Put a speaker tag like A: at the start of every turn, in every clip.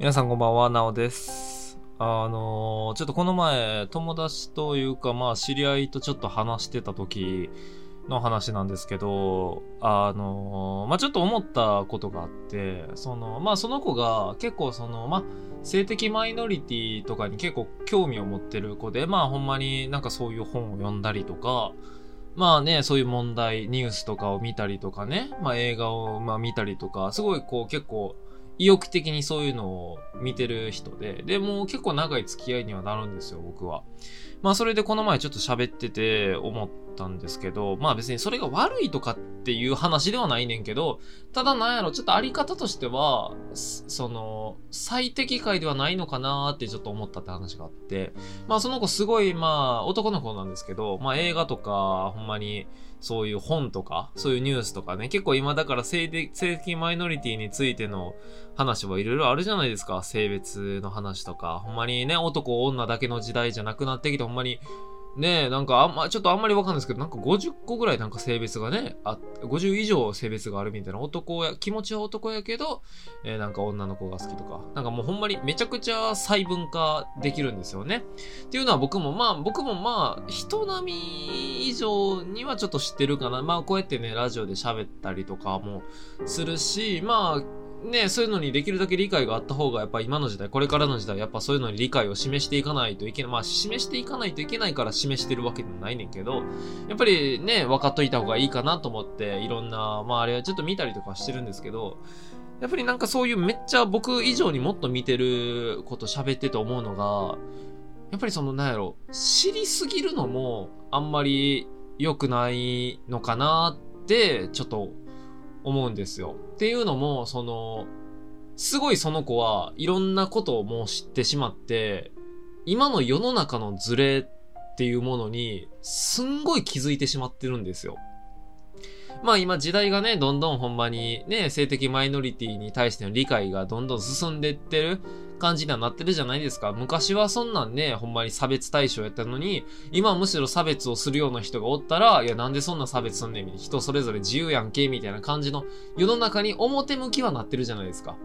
A: 皆さんこんばんは、なおです。あのーちょっとこの前、友達というか、まあ、知り合いとちょっと話してた時の話なんですけど、あのーまあ、ちょっと思ったことがあって、その、まあ、その子が結構その、まあ、性的マイノリティとかに結構興味を持ってる子で、まあ、ほんまになんかそういう本を読んだりとか、まあね、そういう問題、ニュースとかを見たりとかね、まあ映画をまあ見たりとか、すごいこう結構意欲的にそういうのを見てる人で、で、も結構長い付き合いにはなるんですよ、僕は。まあそれでこの前ちょっと喋ってて思ったんですけど、まあ別にそれが悪いとかっていう話ではないねんけど、ただなんやろ、ちょっとあり方としては、その、最適解ではないのかなーってちょっと思ったって話があって、まあその子すごいまあ男の子なんですけど、まあ映画とか、ほんまにそういう本とか、そういうニュースとかね、結構今だから性的性的マイノリティについての話はいろいろあるじゃないですか。性別の話とか。ほんまにね、男女だけの時代じゃなくなってきて、んまに、ねえ、なんかあんま、ちょっとあんまりわかんないですけど、なんか50個ぐらいなんか性別がね、あ、50以上性別があるみたいな男や、気持ちは男やけど、えーなんか女の子が好きとか。なんかもうほんまにめちゃくちゃ細分化できるんですよね。っていうのは僕もまあ、僕もまあ、人並み以上にはちょっと知ってるかな。まあ、こうやってね、ラジオで喋ったりとかもするし、まあ、ね、そういうのにできるだけ理解があった方が、やっぱ今の時代、これからの時代、やっぱそういうのに理解を示していかないといけない。まあ、示していかないといけないから示してるわけでもないねんけど、やっぱりね、分かっといた方がいいかなと思って、いろんな、まああれはちょっと見たりとかしてるんですけど、やっぱりなんかそういうめっちゃ僕以上にもっと見てること喋ってて思うのが、やっぱりそのなんやろ、知りすぎるのもあんまり良くないのかなってちょっと思うんですよ。っていうのも、その、すごいその子はいろんなことをもう知ってしまって、今の世の中のズレっていうものにすんごい気づいてしまってるんですよ。まあ今時代がね、どんどんほんまにね、性的マイノリティに対しての理解がどんどん進んでってる感じにはなってるじゃないですか。昔はそんなんね、ほんまに差別対象やったのに、今むしろ差別をするような人がおったら、いやなんでそんな差別すんねん、人それぞれ自由やんけ、みたいな感じの世の中に表向きはなってるじゃないですか。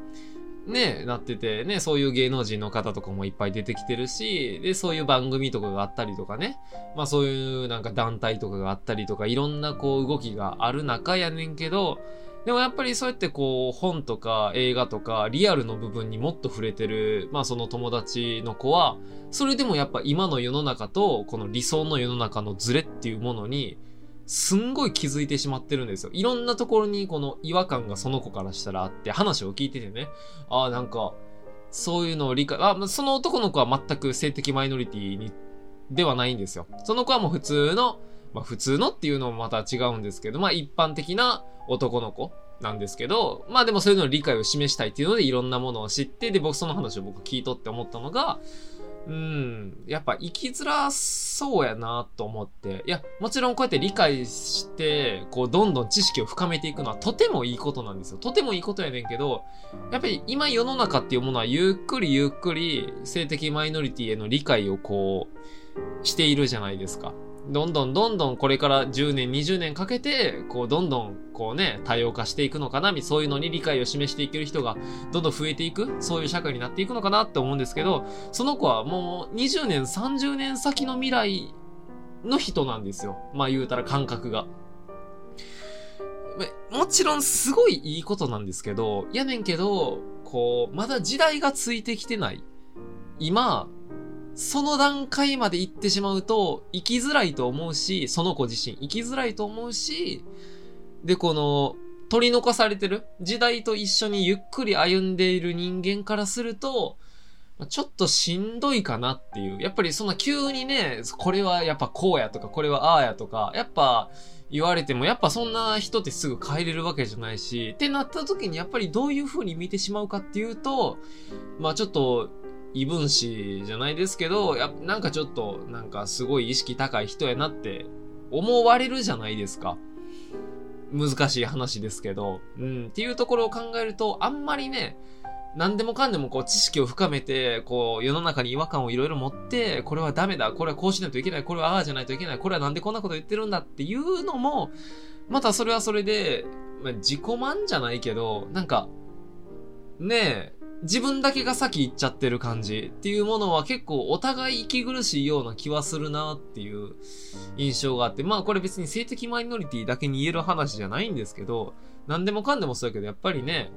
A: ね、なってて、ね、そういう芸能人の方とかもいっぱい出てきてるし、で、そういう番組とかがあったりとかね、まあそういうなんか団体とかがあったりとか、いろんなこう動きがある中やねんけど、でもやっぱりそうやってこう本とか映画とかリアルの部分にもっと触れてる、まあその友達の子は、それでもやっぱ今の世の中とこの理想の世の中のズレっていうものに、すんごい気づいてしまってるんですよ。いろんなところにこの違和感がその子からしたらあって話を聞いててね、ああなんか、そういうのを理解、あ、その男の子は全く性的マイノリティに、ではないんですよ。その子はもう普通の、まあ普通のっていうのもまた違うんですけど、まあ一般的な男の子なんですけど、まあでもそういうのの理解を示したいっていうのでいろんなものを知って、で僕その話を僕聞いとって思ったのが、うん、やっぱ生きづらそうやなと思って。いや、もちろんこうやって理解して、こう、どんどん知識を深めていくのはとてもいいことなんですよ。とてもいいことやねんけど、やっぱり今世の中っていうものはゆっくりゆっくり性的マイノリティへの理解をこう、しているじゃないですか。どんどんどんどんこれから10年、20年かけて、こう、どんどん、こうね、多様化していくのかな、そういうのに理解を示していける人が、どんどん増えていく、そういう社会になっていくのかなって思うんですけど、その子はもう20年、30年先の未来の人なんですよ。まあ言うたら感覚が。もちろんすごいいいことなんですけど、やねんけど、こう、まだ時代がついてきてない。今、その段階まで行ってしまうと、生きづらいと思うし、その子自身生きづらいと思うし、で、この、取り残されてる時代と一緒にゆっくり歩んでいる人間からすると、ちょっとしんどいかなっていう。やっぱりそんな急にね、これはやっぱこうやとか、これはああやとか、やっぱ言われても、やっぱそんな人ってすぐ帰れるわけじゃないし、ってなった時にやっぱりどういう風に見てしまうかっていうと、まあちょっと、異分子じゃないですけど、やなんかちょっと、なんかすごい意識高い人やなって思われるじゃないですか。難しい話ですけど、うん、っていうところを考えると、あんまりね、何でもかんでもこう知識を深めて、こう世の中に違和感をいろいろ持って、これはダメだ、これはこうしないといけない、これはああじゃないといけない、これはなんでこんなこと言ってるんだっていうのも、またそれはそれで、まあ、自己満じゃないけど、なんか、ねえ、自分だけが先行っちゃってる感じっていうものは結構お互い息苦しいような気はするなっていう印象があって、まあこれ別に性的マイノリティだけに言える話じゃないんですけど、何でもかんでもそうやけど、やっぱりね、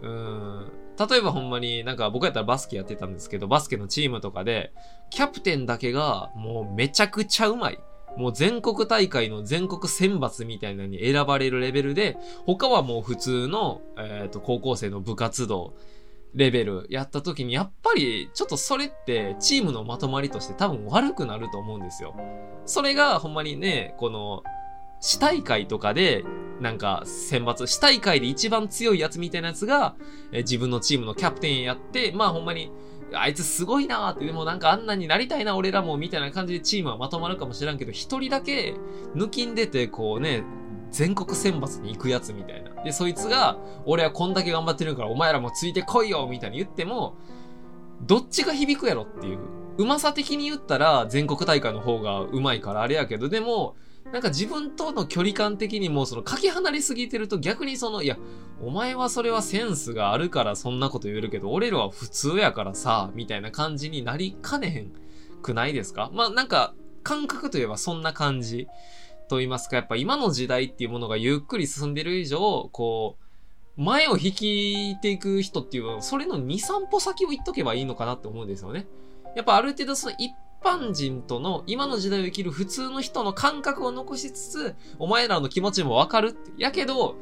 A: うーん、例えばほんまになんか僕やったらバスケやってたんですけど、バスケのチームとかで、キャプテンだけがもうめちゃくちゃうまい。もう全国大会の全国選抜みたいなのに選ばれるレベルで、他はもう普通の、えっ、と、高校生の部活動、レベルやった時に、やっぱりちょっとそれってチームのまとまりとして多分悪くなると思うんですよ。それがほんまにね、この、市大会とかで、なんか選抜、市大会で一番強いやつみたいなやつが、え自分のチームのキャプテンやって、まあほんまに、あいつすごいなーって、でもなんかあんなになりたいな俺らもみたいな感じでチームはまとまるかもしれんけど、一人だけ抜きん出てこうね、全国選抜に行くやつみたいな。で、そいつが、俺はこんだけ頑張ってるからお前らもついてこいよみたいに言っても、どっちが響くやろっていう。うまさ的に言ったら全国大会の方がうまいからあれやけど、でも、なんか自分との距離感的にもそのかけ離れすぎてると逆にその、いや、お前はそれはセンスがあるからそんなこと言えるけど、俺らは普通やからさ、みたいな感じになりかねへんくないですか？まあなんか、感覚といえばそんな感じと言いますか、やっぱ今の時代っていうものがゆっくり進んでる以上、こう、前を引いていく人っていうのは、それの2、3歩先を言っとけばいいのかなって思うんですよね。やっぱある程度その一般人との今の時代を生きる普通の人の感覚を残しつつ、お前らの気持ちもわかるって。やけど、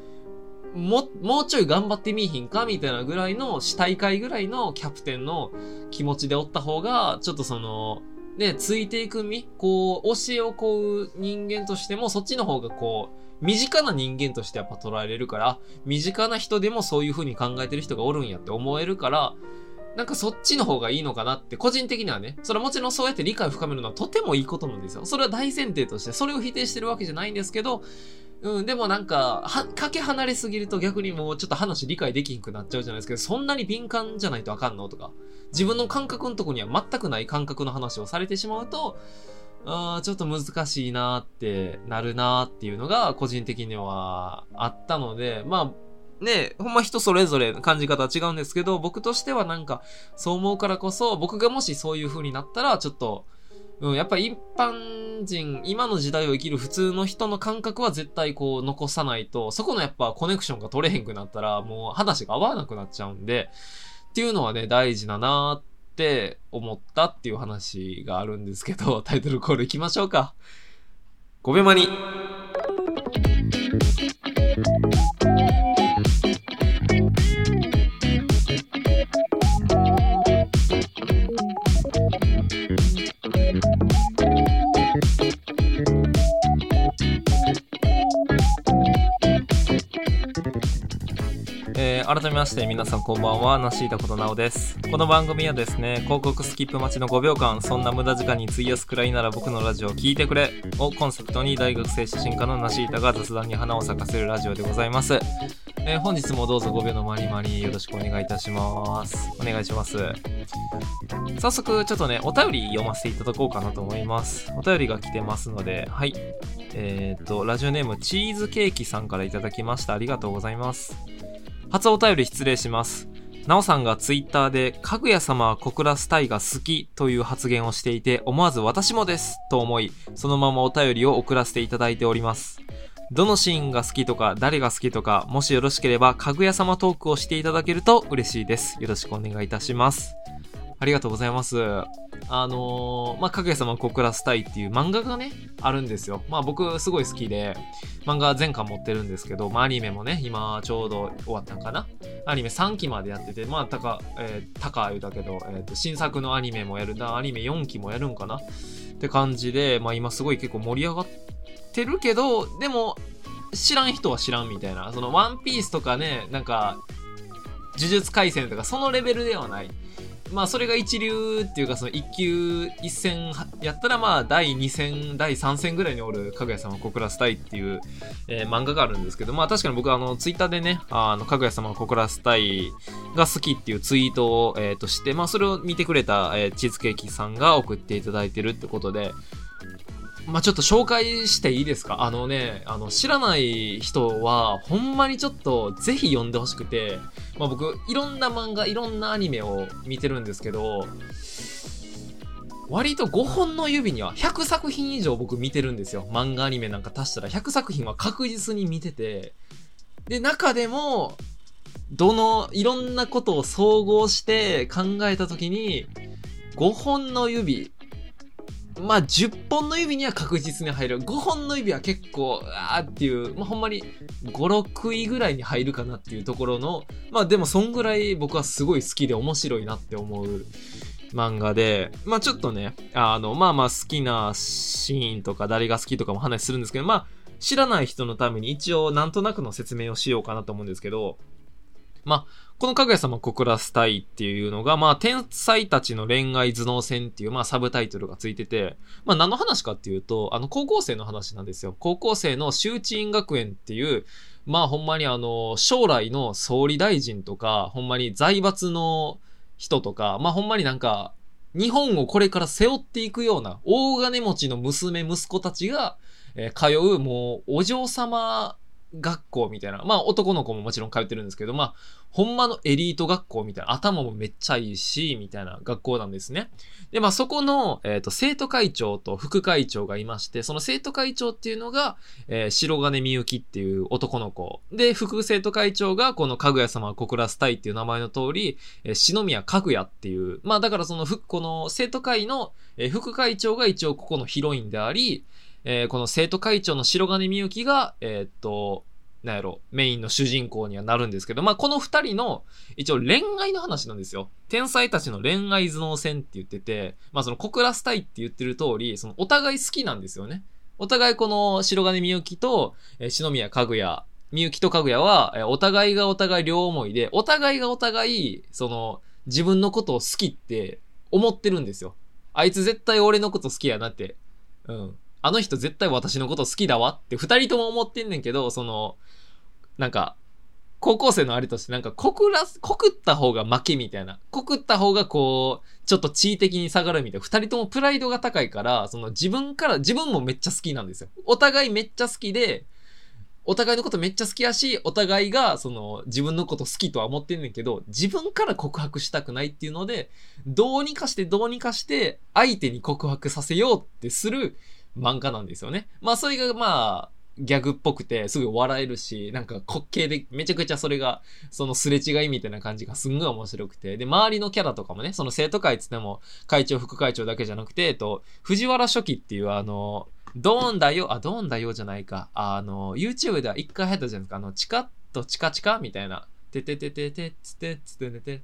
A: も、もうちょい頑張ってみいひんかみたいなぐらいの、死体会ぐらいのキャプテンの気持ちでおった方が、ちょっとその、ね、ついていく身こう、教えをこう人間としても、そっちの方がこう、身近な人間としてやっぱ捉えれるから、身近な人でもそういう風に考えてる人がおるんやって思えるから、なんかそっちの方がいいのかなって、個人的にはね、それはもちろんそうやって理解を深めるのはとてもいいことなんですよ。それは大前提として、それを否定してるわけじゃないんですけど、うん、でもなんか、は、かけ離れすぎると逆にもうちょっと話理解できんくなっちゃうじゃないですけど、そんなに敏感じゃないとあかんのとか、自分の感覚のとこには全くない感覚の話をされてしまうと、あちょっと難しいなってなるなっていうのが個人的にはあったので、まあ、ねほんま人それぞれ感じ方は違うんですけど、僕としてはなんか、そう思うからこそ、僕がもしそういう風になったら、ちょっと、うん、やっぱ一般人、今の時代を生きる普通の人の感覚は絶対こう残さないと、そこのやっぱコネクションが取れへんくなったら、もう話が合わなくなっちゃうんで、っていうのはね、大事だなって思ったっていう話があるんですけど、タイトルコール行きましょうか。5秒間に。改めまして皆さんこんばんは、なしいたことなおです。この番組はですね、広告スキップ待ちの5秒間、そんな無駄時間に費やすくらいなら僕のラジオを聞いてくれをコンセプトに大学生写真家のなしいたが雑談に花を咲かせるラジオでございます。えー、本日もどうぞ5秒のまりまりよろしくお願いいたします。お願いします。早速、ちょっとね、お便り読ませていただこうかなと思います。お便りが来てますので、はい。えっ、と、ラジオネームチーズケーキさんからいただきました。ありがとうございます。初お便り失礼します。なおさんがツイッターで、かぐや様は小倉スタイが好きという発言をしていて、思わず私もですと思い、そのままお便りを送らせていただいております。どのシーンが好きとか、誰が好きとか、もしよろしければ、かぐや様トークをしていただけると嬉しいです。よろしくお願いいたします。ありがとうございます。あのー、まあ、かぐや様小倉スタイっていう漫画がね、あるんですよ。まあ、僕すごい好きで、漫画全巻持ってるんですけど、まあ、アニメもね、今ちょうど終わったんかな。アニメ3期までやってて、まあ、たか、えー、たか言うたけど、えっ、ー、と、新作のアニメもやるな、アニメ4期もやるんかなって感じで、まあ、今すごい結構盛り上がってるけど、でも、知らん人は知らんみたいな。その、ワンピースとかね、なんか、呪術廻戦とかそのレベルではない。まあそれが一流っていうかその一級一戦やったらまあ第二戦第三戦ぐらいにおるかぐや様小倉スタイっていう、えー、漫画があるんですけどまあ確かに僕あのツイッターでねあのかぐや様小倉スタイが好きっていうツイートを、えー、としてまあそれを見てくれた、えー、チーズケーキさんが送っていただいてるってことでまあ、ちょっと紹介していいですか？あのね、あの、知らない人は、ほんまにちょっと、ぜひ読んでほしくて、まあ僕、いろんな漫画、いろんなアニメを見てるんですけど、割と5本の指には100作品以上僕見てるんですよ。漫画アニメなんか足したら。100作品は確実に見てて、で、中でも、どの、いろんなことを総合して考えたときに、5本の指、まあ、10本の指には確実に入る。5本の指は結構、あーっていう、まあ、ほんまに5、6位ぐらいに入るかなっていうところの、まあでもそんぐらい僕はすごい好きで面白いなって思う漫画で、まあちょっとね、あの、まあまあ好きなシーンとか誰が好きとかも話するんですけど、まあ知らない人のために一応なんとなくの説明をしようかなと思うんですけど、まあ、このかぐや様を告らせたいっていうのが、まあ、天才たちの恋愛頭脳戦っていう、まあ、サブタイトルがついてて、まあ、何の話かっていうと、あの、高校生の話なんですよ。高校生の周知院学園っていう、まあ、ほんまにあの、将来の総理大臣とか、ほんまに財閥の人とか、まあ、ほんまになんか、日本をこれから背負っていくような、大金持ちの娘、息子たちが、えー、通う、もう、お嬢様学校みたいな。まあ男の子ももちろん通ってるんですけど、まあほんまのエリート学校みたいな。頭もめっちゃいいし、みたいな学校なんですね。で、まあそこの、えっ、ー、と、生徒会長と副会長がいまして、その生徒会長っていうのが、えー、白金みゆきっていう男の子。で、副生徒会長がこのかぐや様を告らせたいっていう名前の通り、えー、篠宮かぐやっていう。まあだからその、この生徒会の、えー、副会長が一応ここのヒロインであり、えー、この生徒会長の白金みゆきが、えー、っと、なんやろ、メインの主人公にはなるんですけど、まあ、この二人の、一応恋愛の話なんですよ。天才たちの恋愛頭脳戦って言ってて、まあ、その告らせたいって言ってる通り、そのお互い好きなんですよね。お互いこの白金みゆきと、えー、篠宮かぐや、みゆきとかぐやは、えー、お互いがお互い両思いで、お互いがお互い、その、自分のことを好きって思ってるんですよ。あいつ絶対俺のこと好きやなって。うん。あの人絶対私のこと好きだわって二人とも思ってんねんけど、その、なんか、高校生のあれとしてなんか告らす、告った方が負けみたいな。告った方がこう、ちょっと地位的に下がるみたいな。二人ともプライドが高いから、その自分から、自分もめっちゃ好きなんですよ。お互いめっちゃ好きで、お互いのことめっちゃ好きやし、お互いが、その、自分のこと好きとは思ってんねんけど、自分から告白したくないっていうので、どうにかしてどうにかして、相手に告白させようってする漫画なんですよね。まあ、それがまあ、ギャグっぽくて、すぐ笑えるし、なんか滑稽で、めちゃくちゃそれが、そのすれ違いみたいな感じがすんごい面白くて、で、周りのキャラとかもね、その生徒会っつっても、会長、副会長だけじゃなくて、えっと、藤原初期っていうあの、ドーンだよ、あ、ドーンだよじゃないか。あの、YouTube では一回入ったじゃないですか。あの、チカッとチカチカみたいな。てててててつてつててて、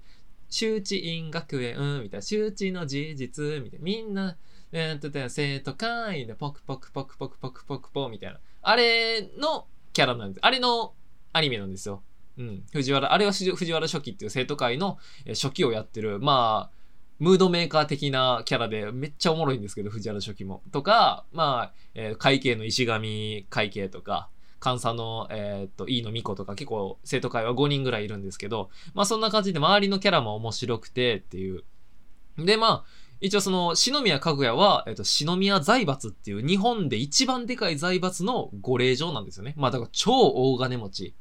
A: 周知院学園、うん、みたいな。周知の事実、みたいな。みんな、え、っと、生徒会でポクポクポクポクポクポクポみたいな。あれのキャラなんです。あれのアニメなんですよ。うん。藤原、あれは藤原初期っていう生徒会の初期をやってる、まあ、ムードメーカー的なキャラでめっちゃおもろいんですけど、藤原初期も。とか、まあ、えー、会計の石神会計とか、監査の、えー、っと、飯野美子とか結構生徒会は5人ぐらいいるんですけど、まあそんな感じで周りのキャラも面白くてっていう。で、まあ、一応その、篠宮かぐやは、えっと、篠宮財閥っていう日本で一番でかい財閥のご令嬢なんですよね。まあだから超大金持ち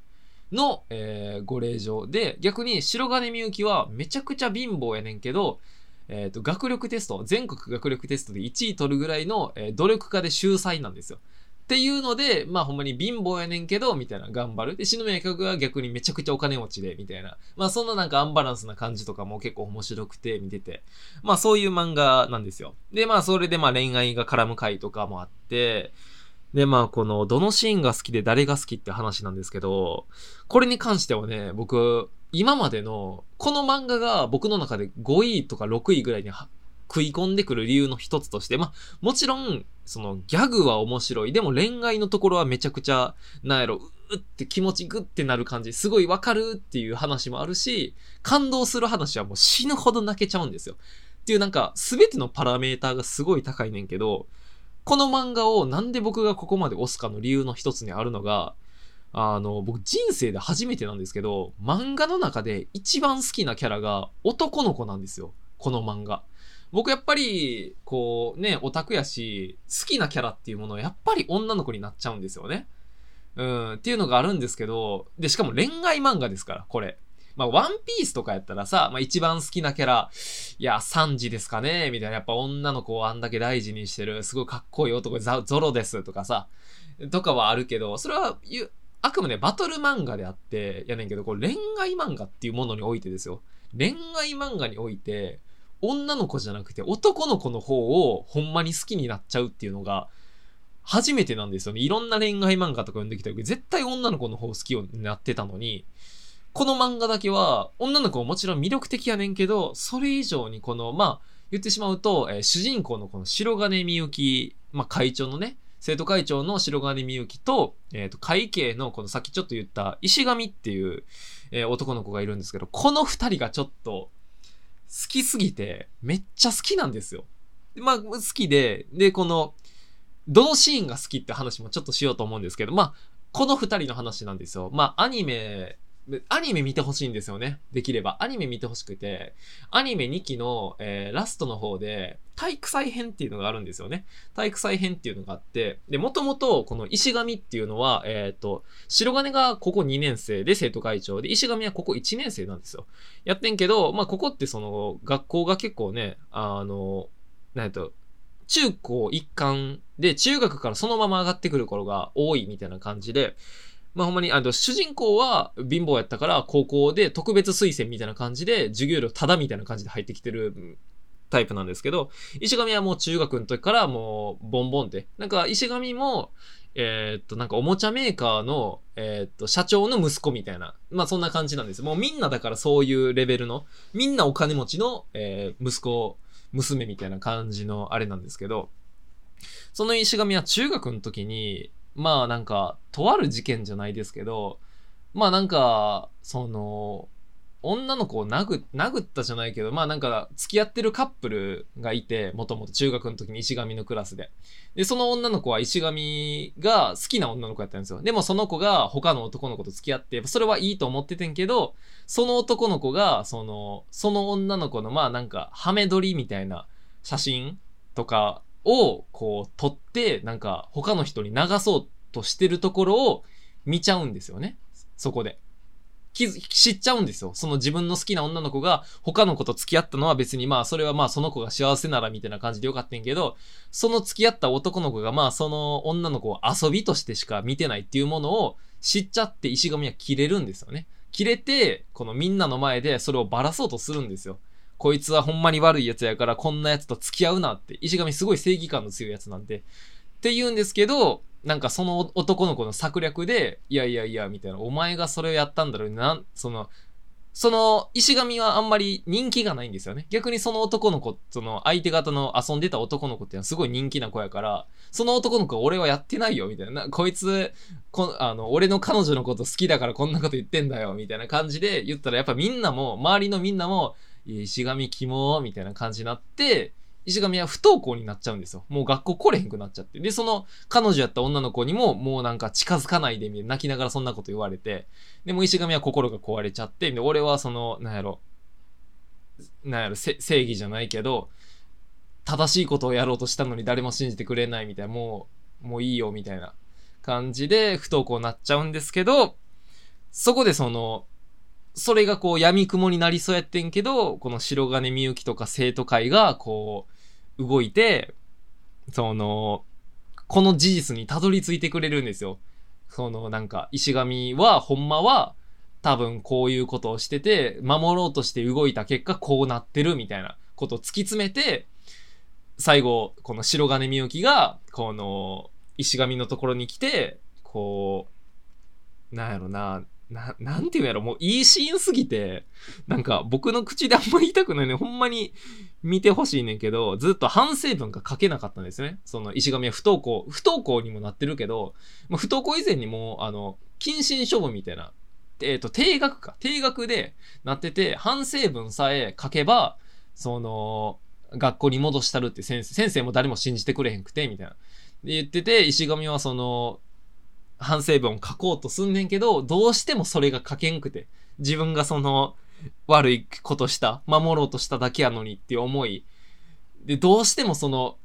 A: の、えー、ご令嬢で、逆に白金みゆきはめちゃくちゃ貧乏やねんけど、えっ、ー、と、学力テスト、全国学力テストで1位取るぐらいの、えー、努力家で秀才なんですよ。っていうので、まあほんまに貧乏やねんけど、みたいな、頑張る。で、篠宮客は逆にめちゃくちゃお金持ちで、みたいな。まあそんななんかアンバランスな感じとかも結構面白くて見てて。まあそういう漫画なんですよ。で、まあそれでまあ恋愛が絡む回とかもあって、で、まあこの、どのシーンが好きで誰が好きって話なんですけど、これに関してはね、僕、今までの、この漫画が僕の中で5位とか6位ぐらいに食い込んでくる理由の一つとして、まあ、もちろん、そのギャグは面白い。でも恋愛のところはめちゃくちゃ、なんやろ、うって気持ちグってなる感じ。すごいわかるっていう話もあるし、感動する話はもう死ぬほど泣けちゃうんですよ。っていうなんか、すべてのパラメーターがすごい高いねんけど、この漫画をなんで僕がここまで押すかの理由の一つにあるのが、あの、僕人生で初めてなんですけど、漫画の中で一番好きなキャラが男の子なんですよ。この漫画。僕やっぱり、こうね、オタクやし、好きなキャラっていうものはやっぱり女の子になっちゃうんですよね。うん、っていうのがあるんですけど、で、しかも恋愛漫画ですから、これ。まあ、ワンピースとかやったらさ、まあ、一番好きなキャラ、いや、サンジですかねみたいな。やっぱ女の子をあんだけ大事にしてる、すごいかっこいい男、ザゾロですとかさ、とかはあるけど、それは、あくまでバトル漫画であって、やねんけど、これ恋愛漫画っていうものにおいてですよ。恋愛漫画において、女の子じゃなくて男の子の方をほんまに好きになっちゃうっていうのが、初めてなんですよね。いろんな恋愛漫画とか読んできたけど、絶対女の子の方好きになってたのに、この漫画だけは、女の子ももちろん魅力的やねんけど、それ以上にこの、まあ、言ってしまうと、えー、主人公のこの白金みゆき、まあ、会長のね、生徒会長の白金みゆきと、えっ、ー、と、会計のこのさっきちょっと言った石神っていう、えー、男の子がいるんですけど、この二人がちょっと好きすぎて、めっちゃ好きなんですよ。まあ、好きで、で、この、どのシーンが好きって話もちょっとしようと思うんですけど、まあ、この二人の話なんですよ。まあ、アニメアニメ見てほしいんですよね。できれば。アニメ見てほしくて、アニメ2期の、えー、ラストの方で、体育祭編っていうのがあるんですよね。体育祭編っていうのがあって、で、もともとこの石神っていうのは、えっ、ー、と、白金がここ2年生で生徒会長で、石神はここ1年生なんですよ。やってんけど、まあ、ここってその、学校が結構ね、あの、なんと、中高一貫で、中学からそのまま上がってくる頃が多いみたいな感じで、まあほんまに、あの、主人公は貧乏やったから高校で特別推薦みたいな感じで授業料タダみたいな感じで入ってきてるタイプなんですけど、石神はもう中学の時からもうボンボンで、なんか石神も、えー、っと、なんかおもちゃメーカーの、えー、っと、社長の息子みたいな、まあそんな感じなんです。もうみんなだからそういうレベルの、みんなお金持ちの、えー、息子、娘みたいな感じのあれなんですけど、その石神は中学の時に、まあなんか、とある事件じゃないですけど、まあなんか、その、女の子を殴ったじゃないけど、まあなんか、付き合ってるカップルがいて、もともと中学の時に石神のクラスで。で、その女の子は石神が好きな女の子やったんですよ。でもその子が他の男の子と付き合って、それはいいと思っててんけど、その男の子が、その、その女の子の、まあなんか、ハメ撮りみたいな写真とかをこう撮って、なんか他の人に流そうとしてるところを見ちゃうんですよね。そこで。知っちゃうんですよ。その自分の好きな女の子が他の子と付き合ったのは別にまあそれはまあその子が幸せならみたいな感じでよかったんけど、その付き合った男の子がまあその女の子を遊びとしてしか見てないっていうものを知っちゃって石神は切れるんですよね。切れて、このみんなの前でそれをばらそうとするんですよ。こいつはほんまに悪い奴やからこんな奴と付き合うなって。石神すごい正義感の強い奴なんで。って言うんですけど、なんかその男の子の策略で、いやいやいや、みたいな、お前がそれをやったんだろうな、その、その、石神はあんまり人気がないんですよね。逆にその男の子、その相手方の遊んでた男の子っていうのはすごい人気な子やから、その男の子は俺はやってないよ、みたいな。こいつ、こあの、俺の彼女のこと好きだからこんなこと言ってんだよ、みたいな感じで言ったらやっぱみんなも、周りのみんなも、石神キモみたいな感じになって、石神は不登校になっちゃうんですよ。もう学校来れへんくなっちゃって。で、その彼女やった女の子にももうなんか近づかないでみたいな泣きながらそんなこと言われて。でも石神は心が壊れちゃって、で、俺はその、なんやろ、なんやろ、正義じゃないけど、正しいことをやろうとしたのに誰も信じてくれないみたいな、もう、もういいよみたいな感じで不登校になっちゃうんですけど、そこでその、それがこう闇雲になりそうやってんけど、この白金みゆきとか生徒会がこう、動いて、その、この事実にたどり着いてくれるんですよ。そのなんか、石神は、ほんまは、多分こういうことをしてて、守ろうとして動いた結果こうなってるみたいなことを突き詰めて、最後、この白金みゆきが、この、石神のところに来て、こう、なんやろな、な、なんていうんやろ、もういいシーンすぎて、なんか僕の口であんま言いたくないね。ほんまに見てほしいねんけど、ずっと反省文が書けなかったんですね。その石神は不登校、不登校にもなってるけど、まあ、不登校以前にも、あの、謹慎処分みたいな、えっ、ー、と、定額か。定額でなってて、反省文さえ書けば、その、学校に戻したるって先生、先生も誰も信じてくれへんくて、みたいな。で言ってて、石神はその、反省文を書こうとすんねんけど、どうしてもそれが書けんくて、自分がその、悪いことした、守ろうとしただけやのにっていう思い。で、どうしてもその、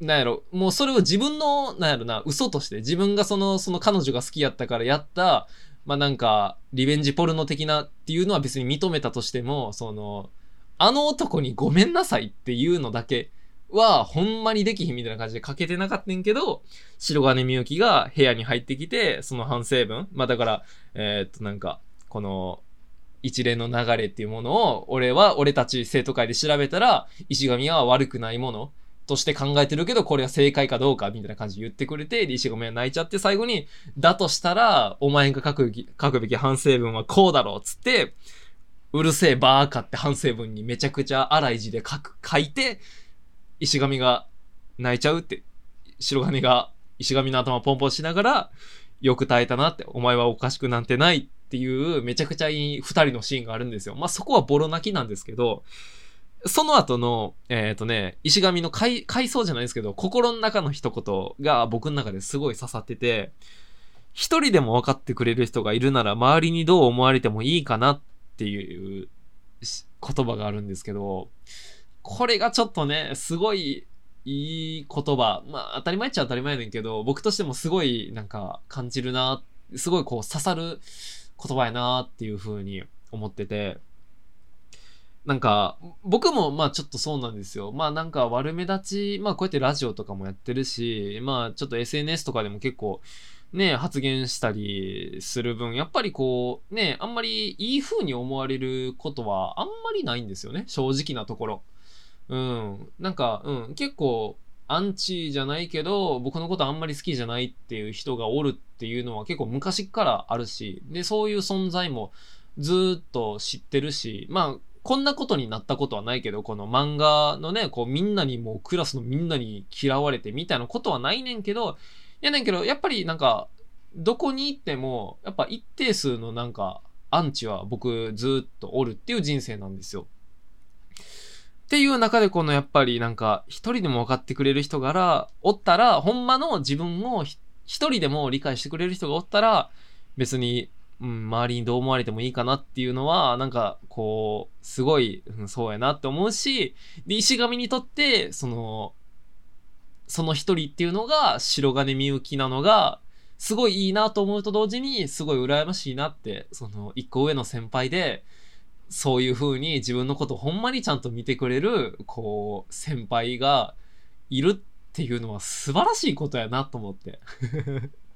A: なんやろ、もうそれを自分の、なんやろな、嘘として、自分がその、その彼女が好きやったからやった、まあなんか、リベンジポルノ的なっていうのは別に認めたとしても、その、あの男にごめんなさいっていうのだけは、ほんまにできひんみたいな感じで書けてなかったんけど、白金みゆきが部屋に入ってきて、その反省文まあだから、えー、っとなんか、この、一連の流れっていうものを、俺は、俺たち生徒会で調べたら、石神は悪くないものとして考えてるけど、これは正解かどうかみたいな感じで言ってくれて、石神は泣いちゃって最後に、だとしたら、お前が書くべき、書くべき反省文はこうだろうつって、うるせえバーカって反省文にめちゃくちゃ荒い字で書く、書いて、石神が泣いちゃうって、白金が石神の頭ポンポンしながら、よく耐えたなって、お前はおかしくなんてないっていうめちゃくちゃいい二人のシーンがあるんですよ。まあ、そこはボロ泣きなんですけど、その後の、えっ、ー、とね、石神の回想じゃないですけど、心の中の一言が僕の中ですごい刺さってて、一人でも分かってくれる人がいるなら周りにどう思われてもいいかなっていう言葉があるんですけど、これがちょっとね、すごいいい言葉。まあ、当たり前っちゃ当たり前やねんけど、僕としてもすごいなんか感じるな、すごいこう刺さる言葉やなっていう風に思ってて、なんか、僕もまあちょっとそうなんですよ。まあなんか悪目立ち、まあこうやってラジオとかもやってるし、まあちょっと SNS とかでも結構ね、発言したりする分、やっぱりこう、ね、あんまりいい風に思われることはあんまりないんですよね。正直なところ。うん。なんか、うん。結構、アンチじゃないけど、僕のことあんまり好きじゃないっていう人がおるっていうのは結構昔からあるし、で、そういう存在もずっと知ってるし、まあ、こんなことになったことはないけど、この漫画のね、こうみんなにもうクラスのみんなに嫌われてみたいなことはないねんけど、いやねんけど、やっぱりなんか、どこに行っても、やっぱ一定数のなんか、アンチは僕ずっとおるっていう人生なんですよ。っていう中でこのやっぱりなんか一人でも分かってくれる人がおったら、ほんまの自分を一人でも理解してくれる人がおったら、別に、うん、周りにどう思われてもいいかなっていうのは、なんかこう、すごい、うん、そうやなって思うし、で、石神にとって、その、その一人っていうのが白金みゆきなのが、すごいいいなと思うと同時に、すごい羨ましいなって、その一個上の先輩で、そういう風に自分のことほんまにちゃんと見てくれる、こう、先輩がいるっていうのは素晴らしいことやなと思って。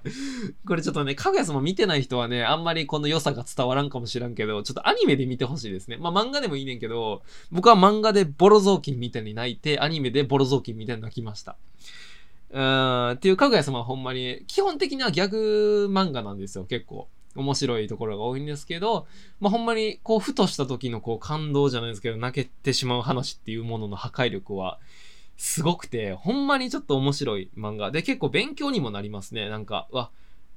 A: これちょっとね、かぐや様見てない人はね、あんまりこの良さが伝わらんかもしらんけど、ちょっとアニメで見てほしいですね。まあ漫画でもいいねんけど、僕は漫画でボロ雑巾みたいに泣いて、アニメでボロ雑巾みたいに泣きました。うーん、っていうかぐや様はほんまに、基本的にはギャグ漫画なんですよ、結構。面白いところが多いんですけど、まあ、ほんまに、こう、ふとした時のこう、感動じゃないですけど、泣けてしまう話っていうものの破壊力は、すごくて、ほんまにちょっと面白い漫画。で、結構勉強にもなりますね。なんか、わ、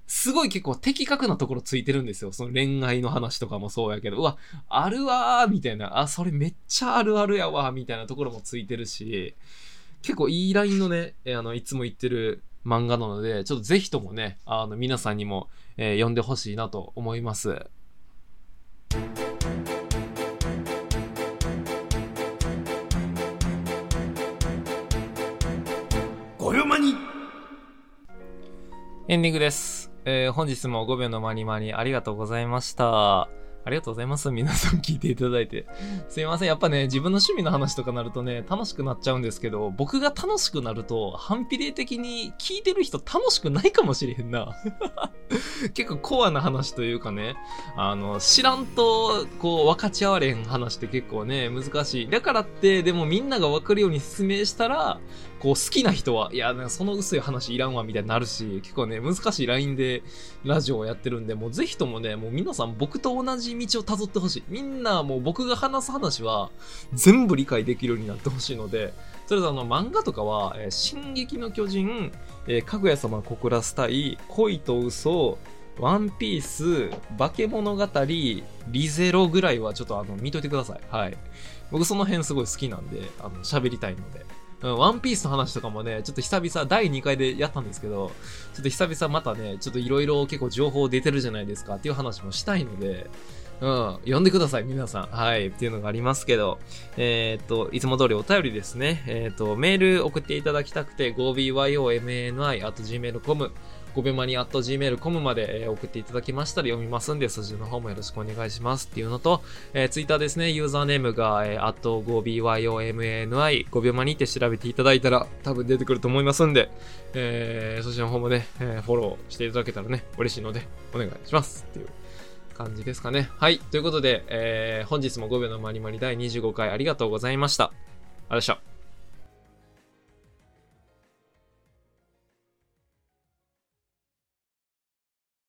A: すごい結構的確なところついてるんですよ。その恋愛の話とかもそうやけど、うわ、あるわーみたいな、あ、それめっちゃあるあるやわみたいなところもついてるし、結構いいラインのね、あの、いつも言ってる漫画なので、ちょっとぜひともね、あの、皆さんにも、えー、読んでほしいなと思います。ごよまにエンディングです。えー、本日も5秒のまにまにありがとうございました。ありがとうございます。皆さん聞いていただいて。すいません。やっぱね、自分の趣味の話とかなるとね、楽しくなっちゃうんですけど、僕が楽しくなると、反比例的に聞いてる人楽しくないかもしれへんな。結構コアな話というかね、あの、知らんと、こう、分かち合われへん話って結構ね、難しい。だからって、でもみんなが分かるように説明したら、こう好きな人は、いや、その薄い話いらんわみたいになるし、結構ね、難しいラインでラジオをやってるんで、もうぜひともね、もう皆さん僕と同じ道を辿ってほしい。みんなもう僕が話す話は全部理解できるようになってほしいので、それとあの漫画とかは、えー、進撃の巨人、えー、かぐや様告らすたい、恋と嘘、ワンピース、化け物語、リゼロぐらいはちょっとあの見といてください。はい。僕その辺すごい好きなんで、あの喋りたいので。うん、ワンピースの話とかもね、ちょっと久々、第2回でやったんですけど、ちょっと久々またね、ちょっといろいろ結構情報出てるじゃないですかっていう話もしたいので、うん、呼んでください、皆さん。はい、っていうのがありますけど、えー、っと、いつも通りお便りですね。えー、っと、メール送っていただきたくて、5byomani.gmail.com 5秒マニ at gmail.com まで、送っていただきましたら読みますんで、そちらの方もよろしくお願いしますっていうのと、えー、ツイッターですね、ユーザーネームが、えー、at 5byomani、5秒マニって調べていただいたら多分出てくると思いますんで、えー、そちらの方もね、えー、フォローしていただけたらね、嬉しいので、お願いしますっていう感じですかね。はい。ということで、えー、本日も5秒のマニマニ第25回ありがとうございました。ありがとうございました。